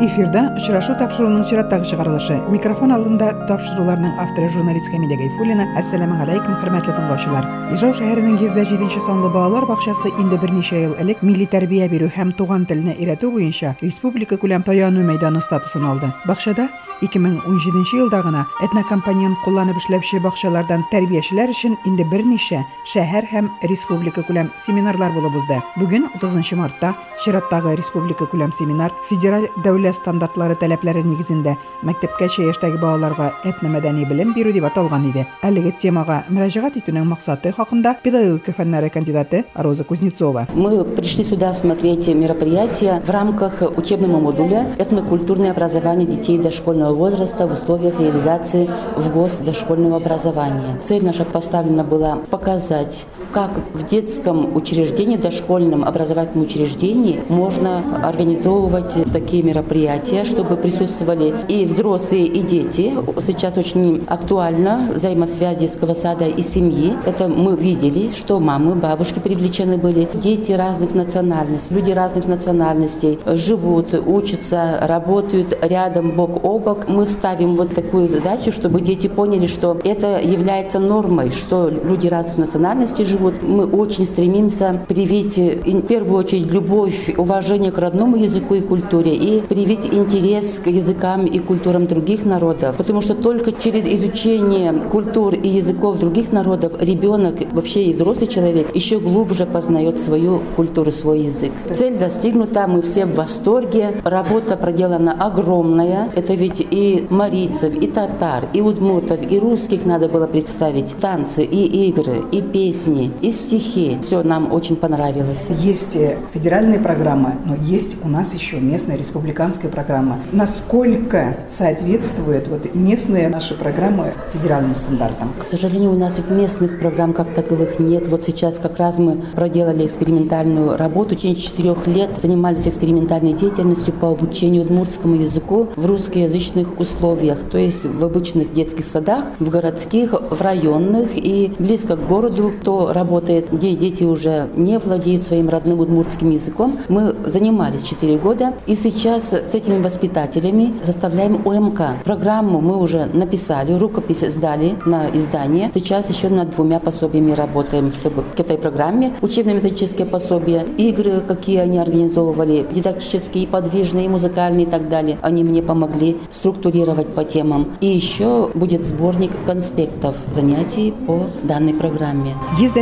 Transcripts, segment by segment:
эфирда очрашу тапшырууның чираттагы чыгарылышы микрофон алдында тапшырууларның авторы журналист камиля гайфуллина. Ассаламу алейкум хөрмәтле тыңлаучылар ижау шәһәренең йөздә җиденче санлы балалар бакчасы инде берничә ел элек милли тәрбия бирү һәм туган теленә өйрәтү буенча республика күләм таянуу мәйданы статусын алды. Бакчада 2017 елда гына этнокомпанияны кулланып эшләүче бакчалардан тәрбиячеләр өчен инде берничә шәһәр һәм республика күләм семинарлар булып узды. Бүген 30 мартта чираттагы республика күләм семинар федераль дәүләт стандартлары таләпләре нигезендә мәктәпкәчә яшьтәге балаларга этномәдәни белем бирү дип аталган иде. Әлеге темага мөрәҗәгать итүнең максаты хакында педагогика фәннәре кандидаты Роза Кузнецова. Мы пришли сюда смотреть мероприятие в рамках учебного модуля «Этнокультурное образование детей дошкольного возраста в условиях реализации в ГОС дошкольного образования. Цель наша поставлена была показать, как в детском учреждении, дошкольном образовательном учреждении можно организовывать такие мероприятия, чтобы присутствовали и взрослые, и дети. Сейчас очень актуально взаимосвязь детского сада и семьи. Это мы видели, что мамы, бабушки привлечены были, дети разных национальностей, люди разных национальностей живут, учатся, работают рядом бок о бок мы ставим вот такую задачу, чтобы дети поняли, что это является нормой, что люди разных национальностей живут. Мы очень стремимся привить в первую очередь любовь, уважение к родному языку и культуре и привить интерес к языкам и культурам других народов. Потому что только через изучение культур и языков других народов ребенок, вообще и взрослый человек, еще глубже познает свою культуру, свой язык. Цель достигнута, мы все в восторге. Работа проделана огромная. Это ведь и марийцев, и татар, и удмуртов, и русских надо было представить. Танцы, и игры, и песни, и стихи. Все нам очень понравилось. Есть э, федеральная программа, но есть у нас еще местная республиканская программа. Насколько соответствует вот местные наши программы федеральным стандартам? К сожалению, у нас ведь местных программ как таковых нет. Вот сейчас как раз мы проделали экспериментальную работу. В течение четырех лет занимались экспериментальной деятельностью по обучению удмуртскому языку в русскоязычных условиях, то есть в обычных детских садах, в городских, в районных и близко к городу, кто работает, где дети уже не владеют своим родным удмуртским языком. Мы занимались 4 года и сейчас с этими воспитателями заставляем УМК. Программу мы уже написали, рукопись сдали на издание. Сейчас еще над двумя пособиями работаем, чтобы к этой программе учебно-методические пособия, игры, какие они организовывали, дидактические, подвижные, музыкальные и так далее. Они мне помогли структурировать по темам. И еще будет сборник конспектов занятий по данной программе.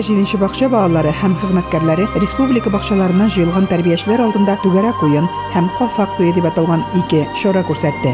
107 бакча балалары һәм хезмәткәрләре республика бакчаларыннан җыелган тәрбиячеләр алдында түгәрәк уен һәм калфак туе дип аталган ике чара күрсәтте.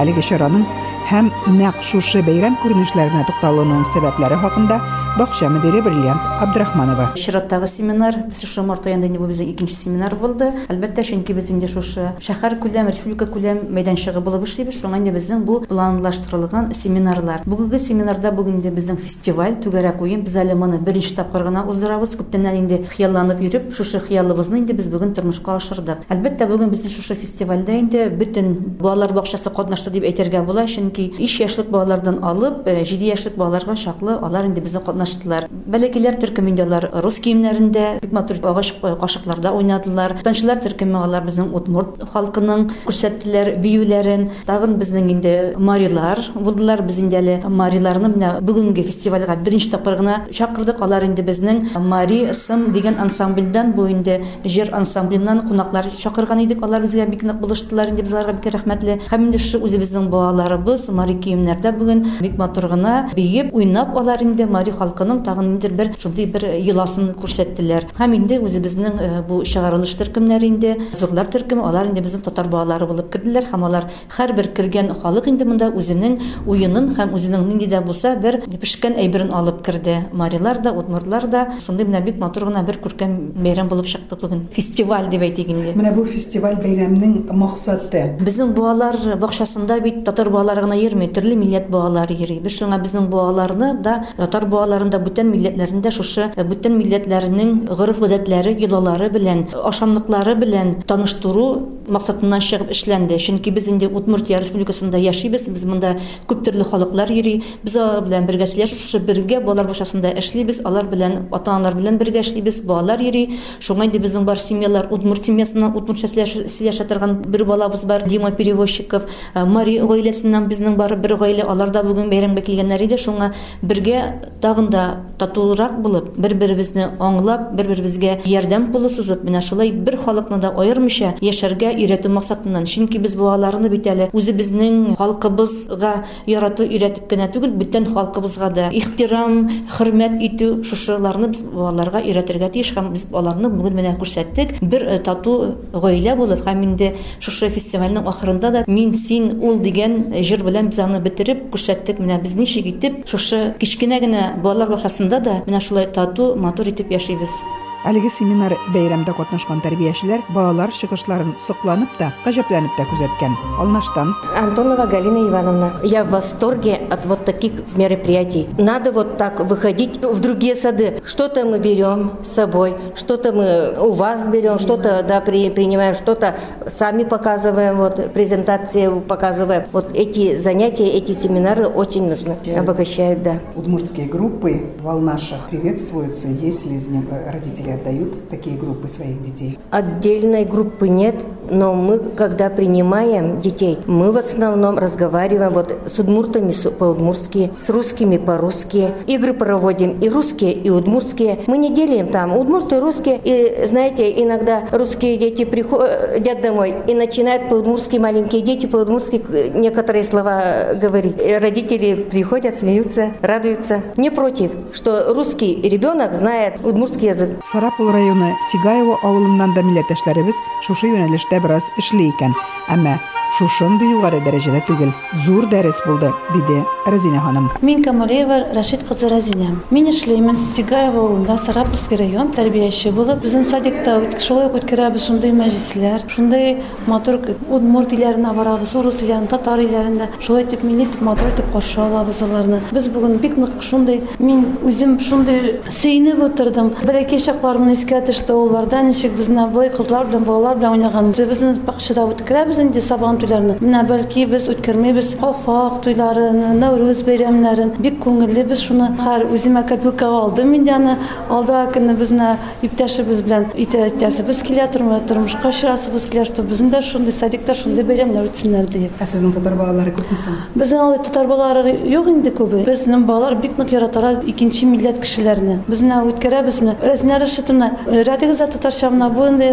Әлеге чараның һәм нәкъ шушы бәйрәм күренешләренә тукталуның сәбәпләре хакында бакча мөдире Бриллиант Абдрахманова. Чираттагы семинар, без шушы март аенда инде бу безнең икенче семинар булды. Әлбәттә, чөнки без инде шушы шәһәр күләм, республика күләм мәйданчыгы булып эшлибез. Шуңа инде безнең бу планлаштырылган семинарлар. Бүгенге семинарда бүген инде безнең фестиваль түгәрәк уен без әле моны беренче тапкыр гына уздырабыз. Күптәннән инде хыялланып йөреп, шушы хыялыбызны инде без бүген тормышка ашырдык. Әлбәттә, бүген безнең шушы фестивальдә инде бөтен балалар бакчасы катнашты дип әйтергә була, чөнки 3 яшьлек балалардан алып 7 яшьлек балаларга чаклы алар инде безнең катнаштылар. Бәләкиләр төркеме инде алар рус киемнәрендә, бик матур агач кашыкларда уйнадылар. Танчылар төркеме алар безнең Удмурт халкының күрсәттеләр биюләрен. Тагын безнең инде марилар булдылар. Без инде әле мариларны менә бүгенге фестивальгә беренче тапкыр гына чакырдык. Алар инде безнең Мари сым дигән ансамбльдән бу инде җыр ансамбленнан кунаклар чакырган идек. Алар безгә бик нык булыштылар инде безгә бик рәхмәтле. Һәм инде шу үзебезнең балаларыбыз Мари киемнәрдә бүген бик матур гына биеп уйнап алар инде Мари халкының тагын ниндидер бер шундый бер йоласын күрсәттеләр. Һәм инде үзебезнең бу чыгарылыш төркемнәре инде зурлар төркеме, алар инде безнең татар балалары булып керделәр һәм алар һәрбер кергән халык инде монда үзенең уенын һәм үзенең нинди дә булса бер пешкән әйберен алып керде. Марилар да, удмуртлар да шундый менә бик матур гына бер күркәм бәйрәм булып чыкты бүген. Фестиваль дип әйтик инде. Менә бу фестиваль бәйрәмнең максаты. Безнең балалар бакчасында бит татар балалары гына йөрми, төрле милләт балалары йөри. Без шуңа безнең балаларны да татар балаларында бүтән милләтләрендә шушы бүтән милләтләренең гореф гадәтләре, йолалары белән, ашамлыклары белән таныштыру максатыннан чыгып эшләнде чөнки без инде удмуртия республикасында яшибез без монда күп төрле халыклар йөри без алар белән бергә сөйләшеп бергә балалар бакчасында эшлибез алар белән ата аналар белән бергә эшлибез балалар йөри. Шуңа инде безнең бар семьялар удмурт семьясыннан удмуртча сөйләшә торган бер балабыз бар дима перевозчиков Ә, мари гаиләсеннән безнең бар бер гаилә. Алар да бүген бәйрәмгә килгәннәр иде. Шуңа бергә тагын да татулырак булып бер беребезне аңлап бер беребезгә ярдәм кулы сузып менә шулай бер халыкны да аермыйча яшәргә өйрәтү максатыннан чөнки без балаларны бит әле үзебезнең халкыбызга ярату өйрәтеп кенә түгел бүтән халкыбызга да ихтирам хөрмәт итү шушыларны без балаларга өйрәтергә тиеш һәм без аларны бүген менә күрсәттек бер тату гаилә булып һәм инде шушы фестивальнең ахырында да мин син ул дигән җыр белән без аны бетереп күрсәттек менә без ничек итеп шушы кичкенә генә балалар бакчасында да менә шулай тату матур итеп яшибез Әлеге семинар бәйрәмдә катнашкан тәрбиячеләр балалар чыгышларын сокланып та, гаҗәпләнеп тә күзәткән. Алнаштан Антонова Галина Ивановна, я в восторге от вот таких мероприятий. Надо вот так выходить в другие сады. Что-то мы берем с собой, что-то мы у вас берем, что-то да, при, принимаем, что-то сами показываем, вот презентации показываем. Вот эти занятия, эти семинары очень нужны, обогащают, да. удмуртские группы в Алнашах приветствуются, если них родители отдают такие группы своих детей. Отдельной группы нет, но мы, когда принимаем детей, мы в основном разговариваем вот с удмуртами по-удмуртски, с русскими по-русски. Игры проводим и русские, и удмуртские. Мы не делим там удмурты, русские. И знаете, иногда русские дети приходят домой и начинают по-удмуртски, маленькие дети по-удмуртски некоторые слова говорить. Родители приходят, смеются, радуются. Не против, что русский ребенок знает удмуртский язык. Сарапул районы Сигаево авылыннан да милләттәшләребез шушы юнәлештә бераз эшли икән. Әмма шушындый югары дәрәҗәдә түгел. Зур дәрес булды, диде Разина ханым. Мин Камалеева Рашид кызы Разиня. Мин эшләймен Сигаева авылында Сарапульский район тәрбияче булып. Безнең садикта шулай ук үткәрәбез шундый мәҗлесләр, шундый матур удмурт илләренә барабыз, урыс илләренә, татар илләренә. Шулай итеп милли итеп матур итеп каршы алабыз аларны. Без бүген бик нык шундый мин үзем шундый сөйнеп утырдым. Бәләкәй чакларымны искә төште уларда ничек безне булай кызлар белән балалар белән уйнаган. Безнең бакчада үткәрәбез инде сабан bayram toylarını, nə bəlkə biz ötkürməyimiz qofaq toylarını, Novruz bayramlarını bir könüllü biz şunu hər özümə kapilka aldım. İndiyəni alda günü biz nə iptaşımız bilan itərəcəsi biz kilyatırmı, turmuşqa şirasımız kilyatır. Bizim də şunday sadikdə şunday bayramlar ötsinlər deyə. Sizin tatar balaları köpmüsən? Bizim o tatar balaları yox indi köbü. Bizim balalar bir nuk yaratara ikinci millət kişilərini. Biz nə ötkərə biz nə rəsmləri şıtını, e, rədiqizə tatarşamına bu indi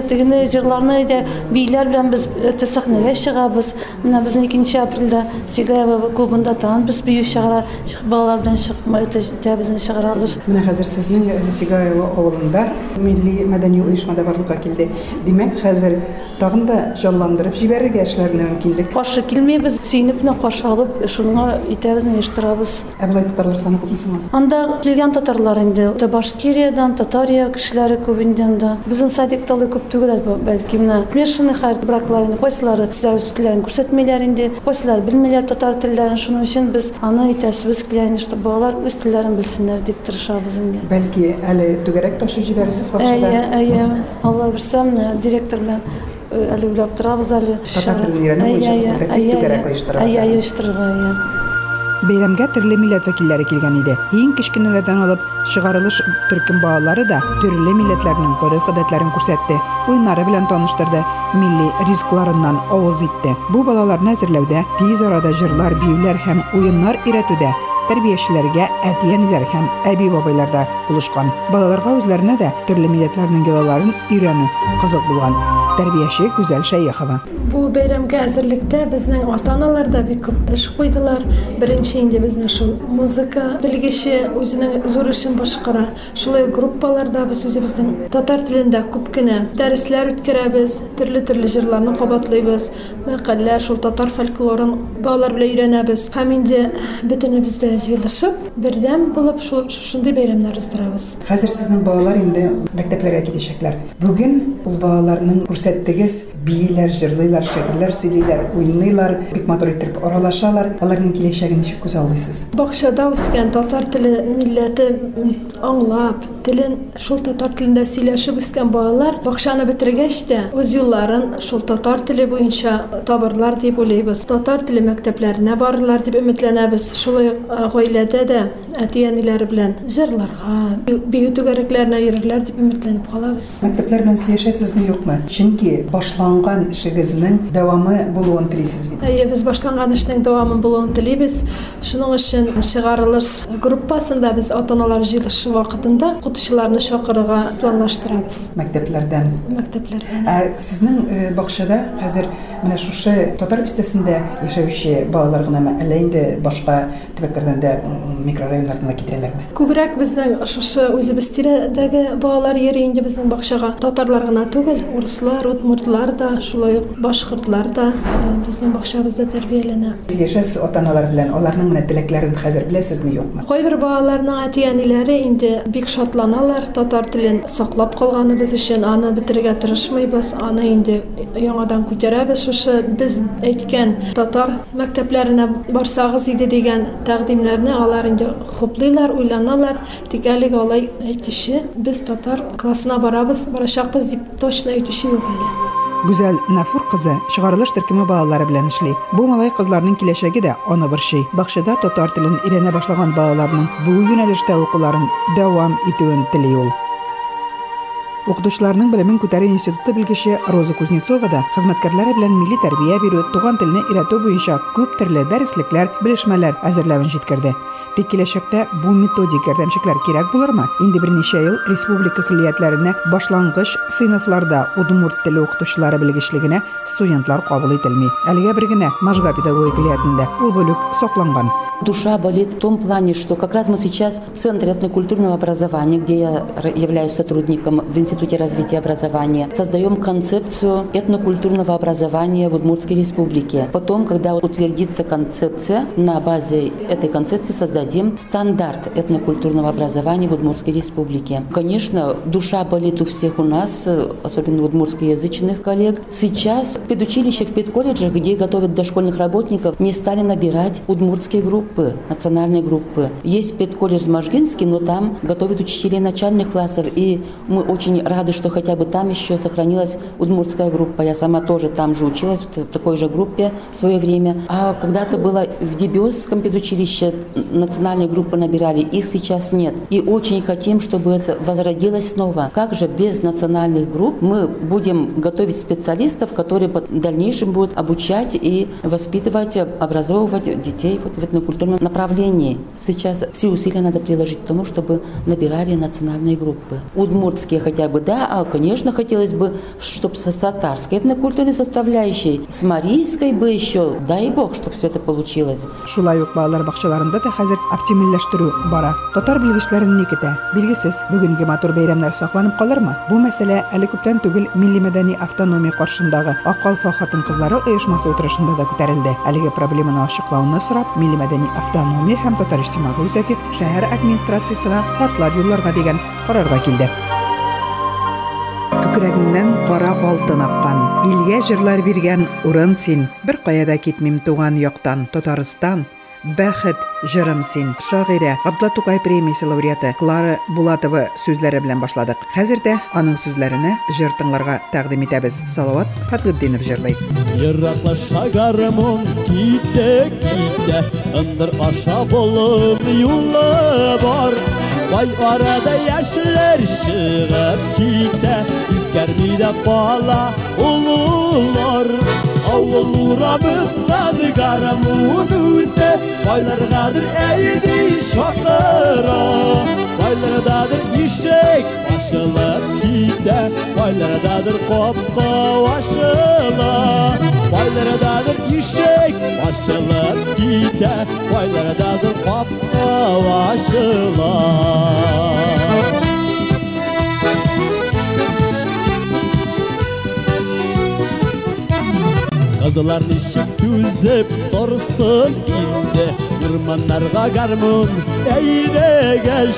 yığlarını ilə biylər bilan biz e, təsaxnəyə şığa чыгабыз. Менә безнең 2 апрельдә Сигаева клубында тагын без бию чыгара. Балалар белән чыкмай безне чыгаралар. Менә хәзер сезнең Сигаево авылында милли мәдәни оешмада барлыкка килде. Димәк, хәзер тагын да җанландырып җибәрергә эшләрне мөмкинлек. Каршы килмәйбез, сөйнеп кенә каршы алып, шуңа итәбезне оештырабыз. Ә болай татарлар саны күпме соң? Анда килгән татарлар инде Та Башкириядән, Татария кешеләре күп инде анда. Безнең садикта ул күп түгел бәлки менә смешанный хәр браклар инде кайсылары сүзләр сүзләрен күрсәтмәйләр инде, кайсылары белмәйләр татар телләрен. Шуның өчен без аны итәсебез килә инде, чтобы балалар үз телләрен белсеннәр дип тырышабыз инде. Бәлки әле түгәрәк ташып җибәрәсез Әйе, бакчада. әйе. Алла берсә менә директор белән э, әле уйлап торабыз әле. Татар телен өйрәнү Әйе, буенча әйе, факультатив әйе, түгәрәк әйе. оештырырга. Әйе, оештырырга, әйе. Бәйрәмгә төрле милләт вәкилләре килгән иде. Иң кечкенәләрдән алып чыгарылыш төркем балалары да төрле милләтләрнең гореф-гадәтләрен күрсәтте. Уеннары белән таныштырды, милли ризыкларыннан авыз итте. Бу балаларны әзерләүдә тиз арада җырлар, биюләр һәм уеннар өйрәтүдә тәрбиячеләргә әти-әниләр һәм әби-бабайлар да булышкан. Балаларга үзләренә дә төрле милләтләрнең йолаларын өйрәнү кызык булган. Тәрбияче Гүзәл Шәйехова. Бу бәйрәмгә әзерлектә безнең ата-аналар да бик күп эш куйдылар. Беренче инде безнең шул музыка белгече үзенең зур эшен башкара. Шулай группаларда без үзебезнең татар телендә күп кенә дәресләр үткәрәбез, төрле-төрле җырларны кабатлыйбыз, мәкалә, шул татар фольклорын балалар белән өйрәнәбез. Һәм инде бөтенебез дә җыелышып, бердәм булып шул шушындый бәйрәмнәр уздырабыз. Хәзер сезнең балалар инде мәктәпләргә китәчәкләр. Бүген ул балаларның күрсәттегез бийләр җырлыйлар шигырьләр сөйлиләр уйныйлар бик матур итеп аралашалар аларның киләчәген ничек күз алдыйсыз бакчада үскән татар теле милләте м, аңлап телен шул татар телендә сөйләшеп үскән балалар бакчаны бетергәч тә үз юлларын шул татар теле буенча табарлар дип уйлыйбыз татар теле мәктәпләренә барырлар дип өметләнәбез шулай ук э, гаиләдә дә әти әниләре белән җырларга бию- бию түгәрәкләренә йөрерләр дип өметләнеп калабыз мәктәпләр белән сөйләшәсезме юкмы чөнки башланган эшегезнең дәвамы булуын телисез бит Әйе, без башланган эшнең дәвамын булуын телибез. Шуның өчен чыгарылыш группасында без ата-аналар җыелышы вакытында укытучыларны чакырырга планлаштырабыз мәктәпләрдән мәктәпләрдән. Ә сезнең э, бакчада хәзер менә шушы татар бистәсендә яшәүче балалар гынамы әллә инде башка төбәкләрдән дә м, микрорайоннардан да китерәләрме Күбрәк безнең шушы үзебез тирәдәге балалар йөри инде безнең бакчага. Татарлар гына түгел, урыслар, удмуртлар да, шулай ук башкортлар да э, безнең бакчабызда тәрбияләнә. Яшәс ата-аналар белән аларның менә теләкләрен хәзер беләсезме юкмы Кайбер балаларның әти-әниләре инде бик шатланалар татар телен саклап калганыбыз өчен, аны бетерергә тырышмыйбыз, аны инде яңадан күтәрәбез. Шушы без әйткән татар мәктәпләренә барсагыз иде дигән тәкъдимнәрне алар инде хуплыйлар, уйланалар. Тик әлегә алай әйтүче, без татар классына барабыз, барачакбыз дип точно әйтүче юк әле. Гүзәл Нафур кызы чыгарылыш төркеме балалары белән эшли. Бу малай кызларның киләчәге дә аны борчый. Бакчада татар телен өйрәнә башлаган балаларның бу юнәлештә укуларын дәвам итүен тели ул. Укытучыларның белемен күтәрү институты белгече Роза Кузнецова да хезмәткәрләре белән милли тәрбия бирү, туган телне өйрәтү буенча күп төрле дәреслекләр, белешмәләр әзерләвен җиткерде. Тик киләчәктә бу методик ярдәмчекләр кирәк булырмы? Инде берничә ел республика көллиятләренә башлангыч сыйныфларда удмурт теле укытучылары белгечлегенә студентлар кабул ителми. Әлегә бер генә Можга педагогика көллиятендә ул бүлек сакланган. Душа болит в том плане, что как раз мы сейчас в Центре этнокультурного образования, где я являюсь сотрудником в Институте развития образования, создаем концепцию этнокультурного образования в Удмуртской республике. Потом, когда утвердится концепция, на базе этой концепции создадим стандарт этнокультурного образования в Удмуртской республике. Конечно, душа болит у всех у нас, особенно у удмуртскоязычных коллег. Сейчас в педучилищах, в педколледжах, где готовят дошкольных работников, не стали набирать удмуртские группы, национальные группы. Есть педколледж Можгинский, но там готовят учителей начальных классов. И мы очень рады, что хотя бы там еще сохранилась удмуртская группа. Я сама тоже там же училась, в такой же группе в свое время. А когда-то было в Дебиосском педучилище национальные группы набирали, их сейчас нет. И очень хотим, чтобы это возродилось снова. Как же без национальных групп мы будем готовить специалистов, которые в дальнейшем будут обучать и воспитывать, образовывать детей вот в этнокультурном направлении. Сейчас все усилия надо приложить к тому, чтобы набирали национальные группы. Удмуртские хотя бы, да, а, конечно, хотелось бы, чтобы со татарской этнокультурной составляющей, с марийской бы еще, дай бог, чтобы все это получилось. Шулай ук балалар бакчаларында да хәзер оптимальләштерү бара. Татар белгечләрен ни көтә? Билгесез, бүгенге матур бәйрәмнәр сакланып калырмы? Бу мәсьәлә әле күптән түгел милли мәдәни автономия каршындагы Ак калфа хатын-кызлары оешмасы утырышында да күтәрелде. Әлеге проблеманы ачыклауны сорап, милли мәдәни автономия һәм татар иҗтимагый үзәге шәһәр администрациясенә хатлар юлларга дигән карарга килде. Күкрәгеңнән кара алтын аккан, илгә җырлар биргән урын син. Бер кая да китмим туган яктан, Татарстан. Бәхет җырым син. Шагыйрә Габдулла Тукай премиясе лауреаты Клара Булатова сүзләре белән. Хәзер дә аның сүзләренә җыр тыңларга тәкъдим. Салават Фатгуддинов җырлый. Еракlaşа гармон ките ките Ындыр аша болын юлы бар Vay arada yaşlar şığıp gitti Ürkermide bala olurlar. Avulura mıhladı karamudunde Baylargadır eğdi şakıra Baylardadır işek aşılıp gitti Baylardadır kopka aşılıp Baylardadır işek başlar gider. Baylardadır papka başlar Kızlar nişim tüzüp dursun indi Kırmanlarga garmun eyde geç.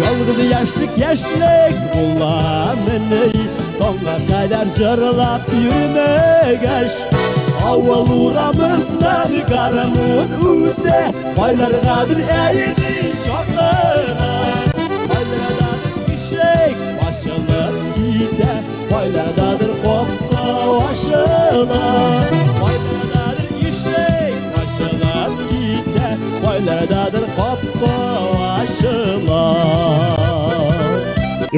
Yolgulu yaşlık yaşlık Ulan ey Tonga kadar cırlap yürüme geç. Avval uğramından karamın üde Baylargadır eğdi şartlara Baylargadır işek başlar gide Baylar Baylargadır hopla başlar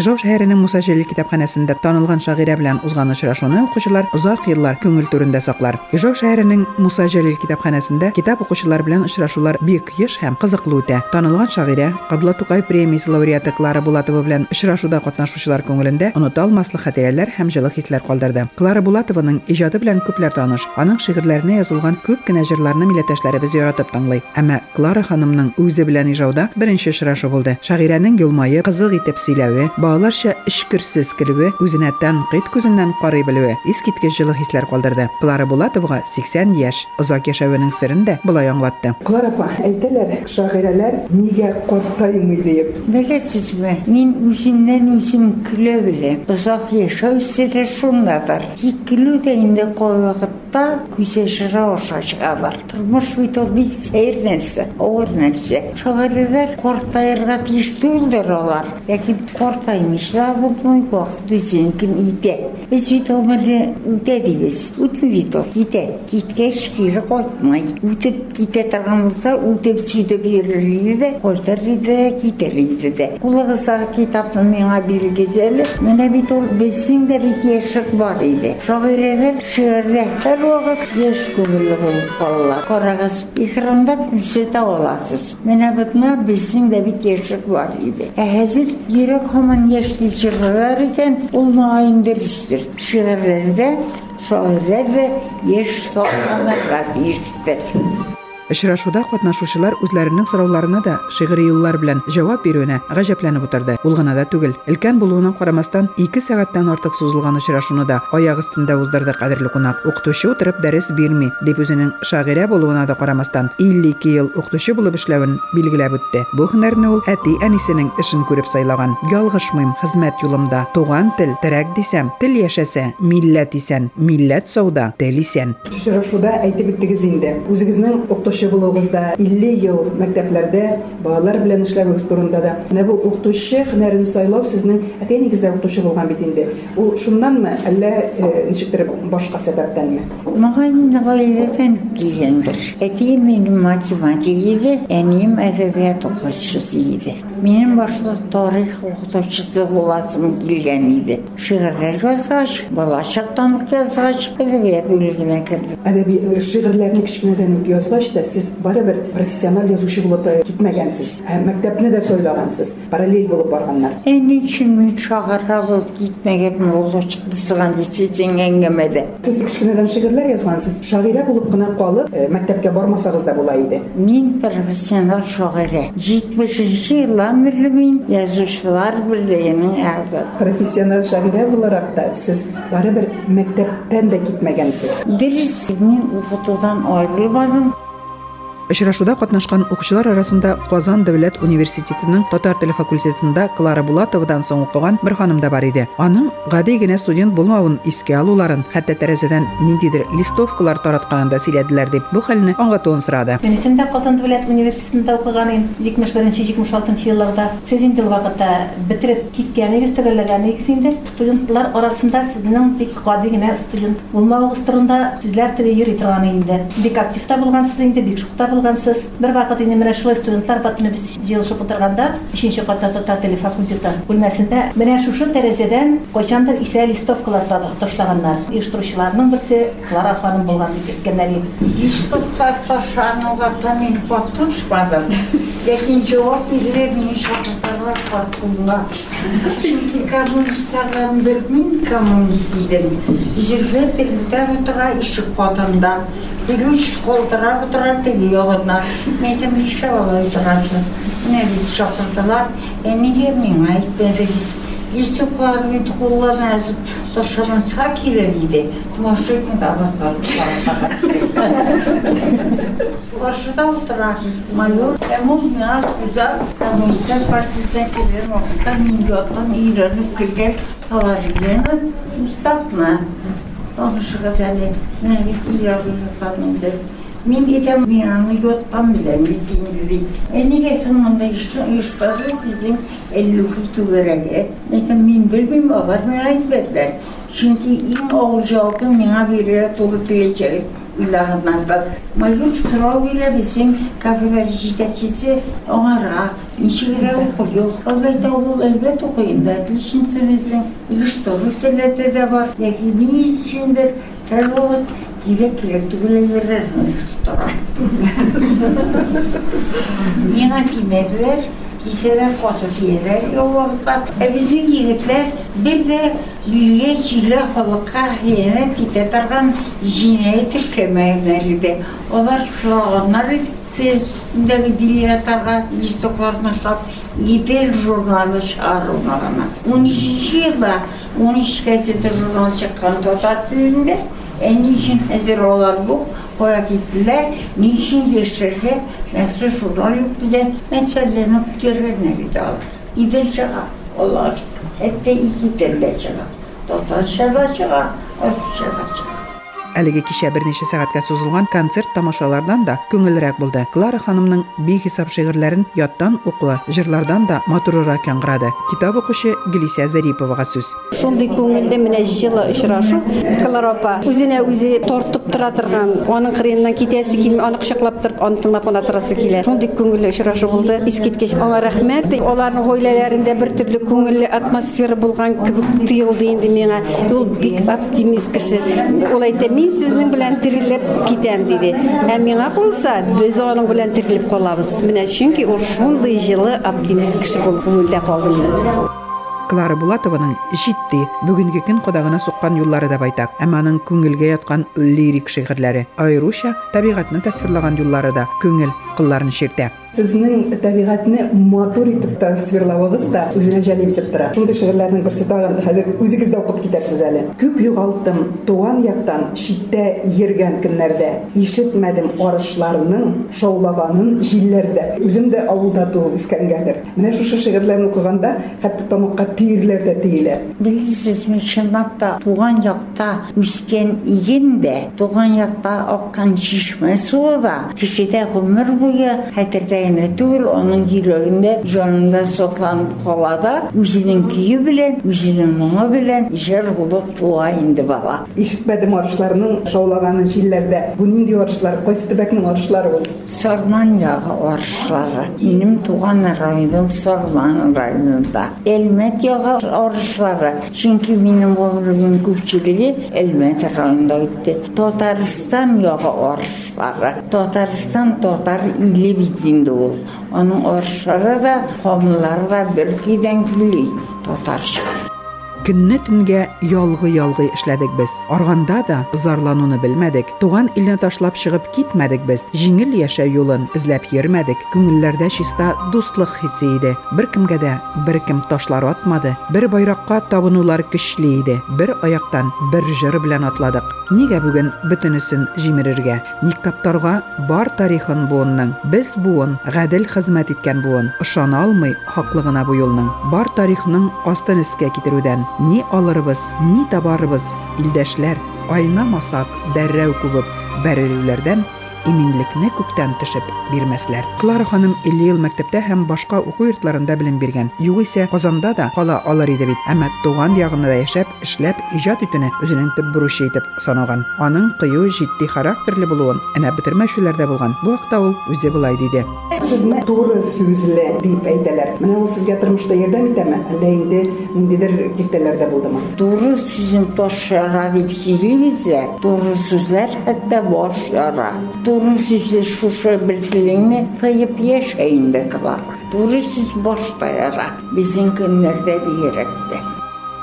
Ижау шәһәренең Муса Җәлил китапханәсендә танылган шагыйрә белән узган очрашуны укучылар озак еллар күңел түрендә саклар. Ижау шәһәренең Муса Җәлил китапханәсендә китап укучылар белән очрашулар бик еш һәм кызыклы үтә. Танылган шагыйрә Кабла Тукай премиясе лауреаты Клара Булатова белән очрашуда катнашучылар күңелендә оныта алмаслык хатирәләр һәм җылы хисләр калдырды. Клара Булатованың иҗаты белән күпләр таныш. Аның шигырьләренә язылган күп кенә җырларны милләттәшләребез яратып тыңлый. Әмма Клара ханымның үзе белән иҗауда беренче очрашу булды. Шагыйрәнең елмаеп, кызык итеп сөйләве, балаларча эшкерсез көлүе, үзенә тәнкыйть күзеннән карый белүе искиткеч җылы хисләр калдырды. Клара Булатовага 80 яшь, озак яшәвенең сырын да булай аңлатты. Клара апа, әйтәләр, шагыйрәләр нигә картаймый дип. Белесезме, мин үземнән үзем көлә беләм. Озак яшәү сире шундадыр. Тик көлү дә инде кайвакытта күз яшыра аша чыгалар. Тормыш бит ул бик сәер нәрсә, авыр нәрсә. Шагыйрәләр картаярга тиеш түгелдер алар. Ләкин картаймышлар булмый вакыт үзенекен итә. Без бит гомерне үтә дибез. Үтми бит ул, китә. Киткәч кире кайтмай. Үтеп китә торган булса, үтеп сүтеп йөрер иде дә, кайтыр иде дә, китер иде дә. Кулыгызга китапны миңа биргез әле. Менә бит бар иде. Безнең дә бит бар иде. Ә һаман yaşlı çıkı verirken olma indiriştir. Şiirlerde şairler ve yeş sağlamak var bir. Очрашуда катнашучылар үзләренең сорауларына да шигъри юллар белән җавап бирүенә гаҗәпләнеп утырды. Ул гына да түгел, өлкән булуына карамастан 2 сәгатьтән артык сузылган очрашуны да аяк өстендә уздырды кадерле кунак. Укытучы утырып дәрес бирми, дип үзенең шагыйрә булуына да карамастан 52 ел укытучы булып эшләвен билгеләп үтте. Бу һөнәрне ул әти әнисенең эшен күреп сайлаган. Ялгышмыйм хезмәт юлымда. Туган тел терәк дисәм, тел яшәсә, милләт исән, милләт сауда, тел исән. Очрашуда әйтеп үттегез инде. Үзегезнең булуыгызда 50 ел мәктәпләрдә балалар белән эшләвегез турында да. Менә бу укытучы һөнәрен сайлау сезнең әтәнигездә укытучы булган бит инде. Ул шуннанмы, әллә э, ничектер башка сәбәптәнме? Маған ғаиләдән килгәндер. Әтием минем математик. Минем башта тарих. Шигырьләр язгач, бала чактан ук язгач, әдәбият бүлегенә кердем. Әдәби э, шигырьләрне кичкенәдән үк язгач та сез барыбер профессиональ язучы булып э, китмәгәнсез. Һәм мәктәпне дә сайлагансыз. Параллель булып барганнар. Әни өчен мин шагырга булып китмәгән булды чыкты сыган дисең әңгәмәдә. Сез кичкенәдән шигырьләр язгансыз. Шагыйрә булып кына калып, э, мәктәпкә бармасагыз да була иде. Мин профессионал шагыйрә. 70 елдан бирле мин язучылар берлегенең әгъзасы. Профессиональ шагыйрә буларак та сез барыбер мәктәптән дә китмәгәнсез. Дөрес, мин укытудан аерылмадым. Очрашуда катнашкан укучылар арасында Казан дәүләт университетының татар теле факультетында Клара Булатовадан соң укыган бер ханым да бар иде. Аның гади генә студент булмавын искә алуларын, хәтта тәрәзәдән ниндидер листовкалар таратканын да сөйләделәр дип бу хәлне аңлатуын сорады. Мен өчен дә Казан дәүләт университетында укыган ин 71-76 елларда сез инде вакытта бетереп киткәнегез төгәлләгәнегез инде студентлар арасында сезнең бик гади генә студент булмавыгыз турында сүзләр теге йөри торган инде. Бик активта булгансыз инде, бик шукта булгансыз. Бер вакыт инде менә шулай студентлар батыны без җыелышып утырганда 5нче катта татар теле факультеты бүлмәсендә менә шушы тәрәзәдән кайчандыр исә листовкалар Клара ханым. Листовка ташануга мин катышмадым. Ләкин җавап коммунист. Плюс калтыра утыра теге ягына. Мен. Ә Komünist Partisi'ne giren orada milyondan iğrenip kirgen talacılarını müstakma. Danışıqa səni mənə yardımcılarım der. Min etəm binanı yotdan biləm, bildiyim gibi. E ne gelsin onda işte işbazı bizim 50 kutu verəyə. Nətə min bilmim, ağar mənə verlər. Çünki in ağır cavabı mənə verir, doğru deyəcək. Ilahından bak. Mayur Travile bizim kafelericidekisi onara inşiğine okuyor. Olayda oğul elbet okuyun da. Şimdi bizim iş doğru senede de var. Yakiniyiz içindir. Her vakit direkt direkt bile verir. Yine kimediler? Liseler kotu diyeler yollarda. E bizim yiğitler bir de Lille Çile halka hiyene titetargan jineyi tükemeyleri de. Onlar sloganlar siz üstündeki diliyle targa listoklarını sap gider jurnalı çağrılmağına. 13. yılda 13 gazete jurnal çıkan Tatar dilinde E niçin hazır olan bu? Koya gittiler. Niçin geçirdi? Mesela şuradan yok diye meselelerini görevine gidiyorlar. Gidecek olacak. Hatta iki dille çıkar. Dotan şerra çıkar, öfü çıkar. Әлеге кичә берничә сәгатькә сузылган концерт тамашалардан да күңеллерәк булды. Клара ханымның бихисап шигырьләрен яттан укуы, җырлардан да матурырак яңгырады. Китап укучы Гөлисә Зариповага сүз. Шундый күңелдә менә җылы очрашу. Клара апа үзенә үзе тартып тора торган, аның кырыеннан китәсе килми, аны кочаклап торып, аны тыңлап кына торасы килә. Шундый күңелле очрашу булды. Искиткеч аңа рәхмәт. Аларның гаиләләрендә бер төрле күңелле атмосфера булган кебек тоелды инде миңа. Ул бик оптимист кеше. Ул әйтә, мин сезнең белән терелеп китәм диде. Ә миңа калса, без аның белән терелеп калабыз. Менә чөнки ул шундый җылы оптимист кеше булып күңелдә калды минем. Клара Булатованың җитди, бүгенге көн кодагына суккан юллары да байтак, әмма аның күңелгә яткан лирик шигырьләре, аеруча табигатьне тасвирлаган юллары да күңел кылларын ширтә. Сезнең табигатьне матур итеп тасвирлавыгыз да үзенә җәлеп итеп тора. Шундый шигырьләрнең берсе тагын хәзер үзегез дә укып китәрсез әле. Күп югалтым туган яктан читтә йөргән көннәрдә, ишетмәдем арышларның шаулаганын җилләрдә. Үзем дә авылда туып искәнгәдер. Менә шушы шигырьләрне укыганда хәтта тамакка тиерләр дә тиелә. Білесізме шындақта туған жақта өскен иген де, туған жақта аққан шишме суы да кішеде ғұмыр бойы хәтердәгенә qaynatı var, onun yüreğinde canından sotlandı kolada. Üzünün küyü bilen, üzünün mumu bilen, jer bulup dua indi bala. İşitmedim oruçlarının şovlağanı jillerde. Bu nindi oruçları, Koysetibek'in oruçları oldu. Sarman yağı oruçları. Benim tuğan rayonum Sarman rayonunda. Elmet yağı oruçları. Çünkü benim ömrümün küçülüğü Elmet rayonunda gitti. Totaristan yağı oruçları. Totaristan Totar ili bitindi endi u uni urushlari va qavmlari va birgidangili totarishgan Татарша. Көнне төнгә ялгы-ялгы эшләдек без. Арганда да зарлануны белмәдек. Туган илне ташлап чыгып китмәдек без. Җиңел яшәү юлын эзләп йөрмәдек. Күңелләрдә чиста дуслык хисе иде. Бер кемгә дә беркем ташлар атмады. Бер байракка табынулар көчле иде. Бер аяктан бер җыр белән атладык. Нигә бүген бөтенесен җимерергә? Ник таптарга бар тарихын буынның. Без буын, гадел хезмәт иткән буын. Ышана алмый хаклыгына бу юлның. Бар тарихның астын искә китерүдән ни алырбыз, ни табарбыз, илдәшләр, айнамасак дәррәү күбеп бәрелүләрдән иминлекне күктән төшеп бирмәсләр. Клара ханым 50 ел мәктәптә һәм башка уку йортларында белем биргән. Югыйсә Казанда да кала алыр иде бит. Әмма туган ягында яшәп, эшләп, иҗат итүне үзенең төп бурычы итеп санаган. Аның кыю, җитди характерлы булуын әнә бетермәшүләрдә булган. Бу вакытта ул үзе булай диде. Сезне туры сүзле дип әйтәләр. Менә ул сезгә тормышта ярдәм итәме? Әллә инде ниндидер киртәләрдә булдымы? Doğru sözüm taş yara deyip sürüyorsa, doğru sözler hatta boş yara. doğru sizə Şuşa birliyini tayıp yaşayın be kabak. Doğru siz boş dayara. Bizim günlerde bir yerəkdir.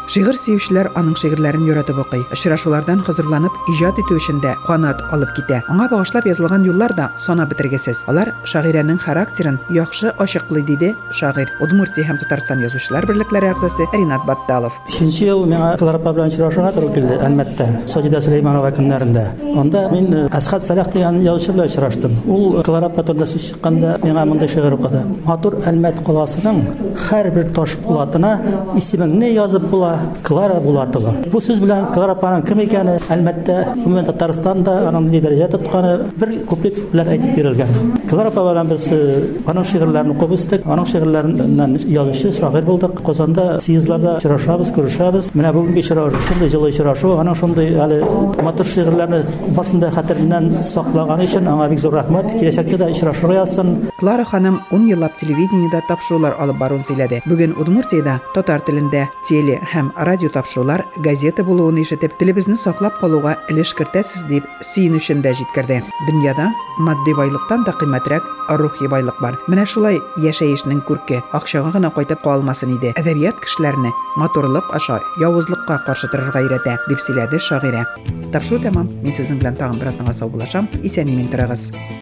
Шигырь сөючеләр аның шигырьләрен яратып укый. Очрашулардан хозурланып, иҗат итү өчен дә канат алып китә. Аңа багышлап язылган юллар да санап бетергесез. Алар шагыйрәнең характерын яхшы ачыклый диде шагыйрь. Удмуртия һәм Татарстан язучылар берлекләре әгъзасы Ринат Батталов. Үшінші ел миңа Кларапа белән очрашуга туры килде, әлбәттә, Саҗидә Сөләйманова көннәрендә. Анда мин э, Әсхат Салах дигән язучы белән очраштым. Ул Кларапа турында сүз чыкканда миңа мондай шигырь укыды. Матур Әлмәт каласының һәрбер таш булатына исемеңне язып була, Клара Булатова. Бу сүз белән Кларапаның кем икәне, әлбәттә, гомумән Татарстанда аның ни дәрәҗә тотканы бер куплет белән әйтеп бирелгән. Кларапа белән без аның шигырьләрен укып үстек, аның шигырьләреннән язучы шагыйрь булдык. Казанда съездларда очрашабыз, күрешәбез. Менә бүгенге очрашу шундый җылы очрашу, аның шундый әле матур шигырьләрне барсында хәтереннән саклаганы өчен аңа бик зур рәхмәт. Киләчәктә дә очрашырга язсын. Клара ханым 10 еллап телевидениедә тапшырулар алып баруын сөйләде. Бүген Удмуртиядә татар телендә теле һәм радио тапшырулар, газета булуын ишетеп, телебезне саклап калуга өлеш кертәсез дип сөенүчен дә җиткерде. Дөньяда матди байлыктан да кыйммәтрәк рухи байлык бар. Менә шулай яшәешнең күрке акчага гына кайтып калмасын иде. Әдәбият кешеләрне матурлык аша явызлыкка каршы торырга өйрәтә, дип сөйләде шагыйрә. Тапшыру тәмам. Мин сезнең белән тагын бер атнага сау булашам. Исән-имин торыгыз.